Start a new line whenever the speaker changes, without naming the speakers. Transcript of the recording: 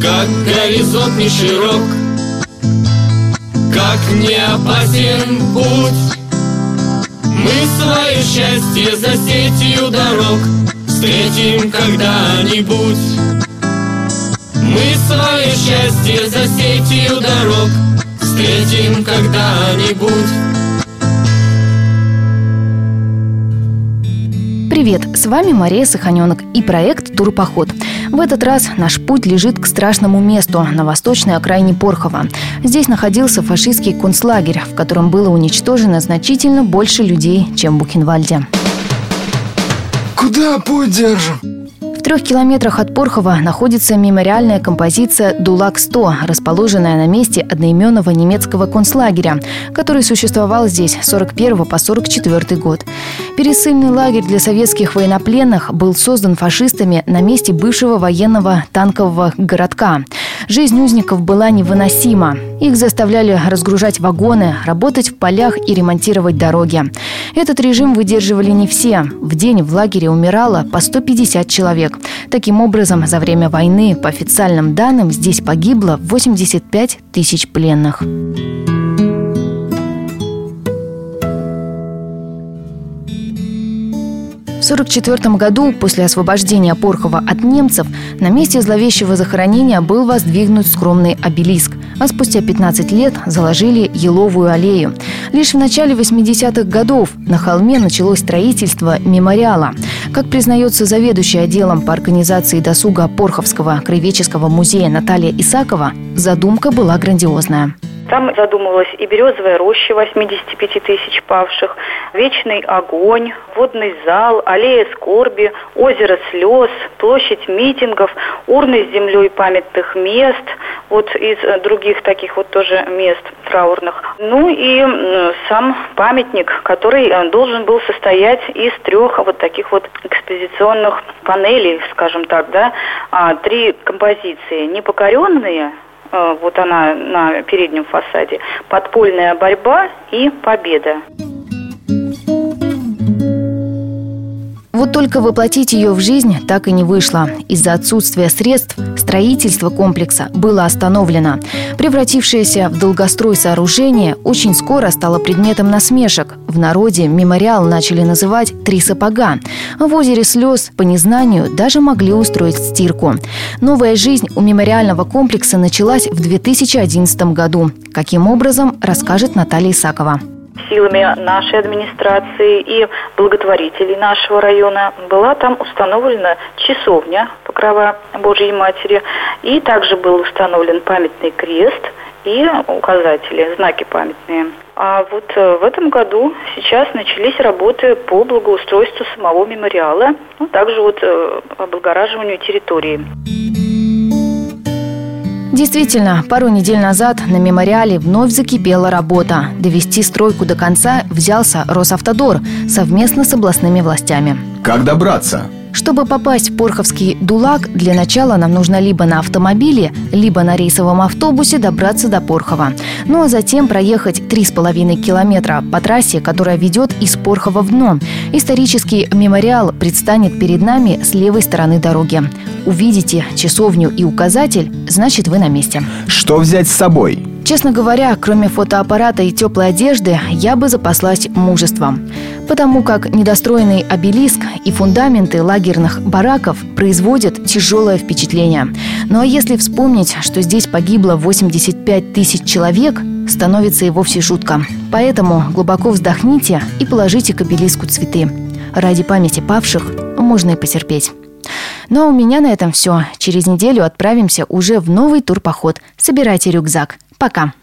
Как горизонт не широк Как не опасен путь. Мы свое счастье за сетью дорог Встретим когда-нибудь. Мы свое счастье за сетью дорог Встретим когда-нибудь.
Привет, с вами Мария Саханенок и проект «Турпоход». В этот раз наш путь лежит к страшному месту на восточной окраине Порхова. Здесь находился фашистский концлагерь, в котором было уничтожено значительно больше людей, чем в Бухенвальде.
Куда путь держим?
Трех километрах от Порхова находится мемориальная композиция «Дулак-100», расположенная на месте одноименного немецкого концлагеря, который существовал здесь с 41 по 44 год. Пересыльный лагерь для советских военнопленных был создан фашистами на месте бывшего военного танкового городка. Жизнь узников была невыносима. Их заставляли разгружать вагоны, работать в полях и ремонтировать дороги. Этот режим выдерживали не все. В день в лагере умирало по 150 человек. Таким образом, за время войны, по официальным данным, здесь погибло 85 тысяч пленных. 1944 году, после освобождения Порхова от немцев, на месте зловещего захоронения был воздвигнут скромный обелиск, а спустя 15 лет заложили еловую аллею. Лишь в начале 80-х годов на холме началось строительство мемориала. Как признается заведующая отделом по организации досуга Порховского краеведческого музея Наталья Исакова, задумка была грандиозная.
Там задумывалась и березовая роща 85 тысяч павших, вечный огонь, водный зал, аллея скорби, озеро слез, площадь митингов, урны с землей памятных мест, вот из других таких вот тоже мест траурных. Ну и сам памятник, который э, должен был состоять из трех вот таких вот экспозиционных панелей, скажем так, да, а, три композиции. Непокоренные, Э, вот она на переднем фасаде, подпольная борьба и победа.
Вот только воплотить ее в жизнь так и не вышло. Из-за отсутствия средств строительство комплекса было остановлено. Превратившееся в долгострой сооружение очень скоро стало предметом насмешек. В народе мемориал начали называть «три сапога». В озере слез по незнанию даже могли устроить стирку. Новая жизнь у мемориального комплекса началась в 2011 году. Каким образом, расскажет Наталья Исакова
силами нашей администрации и благотворителей нашего района была там установлена часовня Покрова Божьей Матери, и также был установлен памятный крест и указатели, знаки памятные. А вот э, в этом году сейчас начались работы по благоустройству самого мемориала, ну, также вот э, облагораживанию территории.
Действительно, пару недель назад на мемориале вновь закипела работа. Довести стройку до конца взялся Росавтодор совместно с областными властями.
Как добраться?
Чтобы попасть в Порховский Дулак, для начала нам нужно либо на автомобиле, либо на рейсовом автобусе добраться до Порхова. Ну а затем проехать 3,5 километра по трассе, которая ведет из Порхова в дно. Исторический мемориал предстанет перед нами с левой стороны дороги. Увидите часовню и указатель, значит вы на месте.
Что взять с собой?
Честно говоря, кроме фотоаппарата и теплой одежды, я бы запаслась мужеством. Потому как недостроенный обелиск и фундаменты лагерных бараков производят тяжелое впечатление. Ну а если вспомнить, что здесь погибло 85 тысяч человек, становится и вовсе жутко. Поэтому глубоко вздохните и положите к обелиску цветы. Ради памяти павших можно и потерпеть. Ну а у меня на этом все. Через неделю отправимся уже в новый турпоход. Собирайте рюкзак. Пока.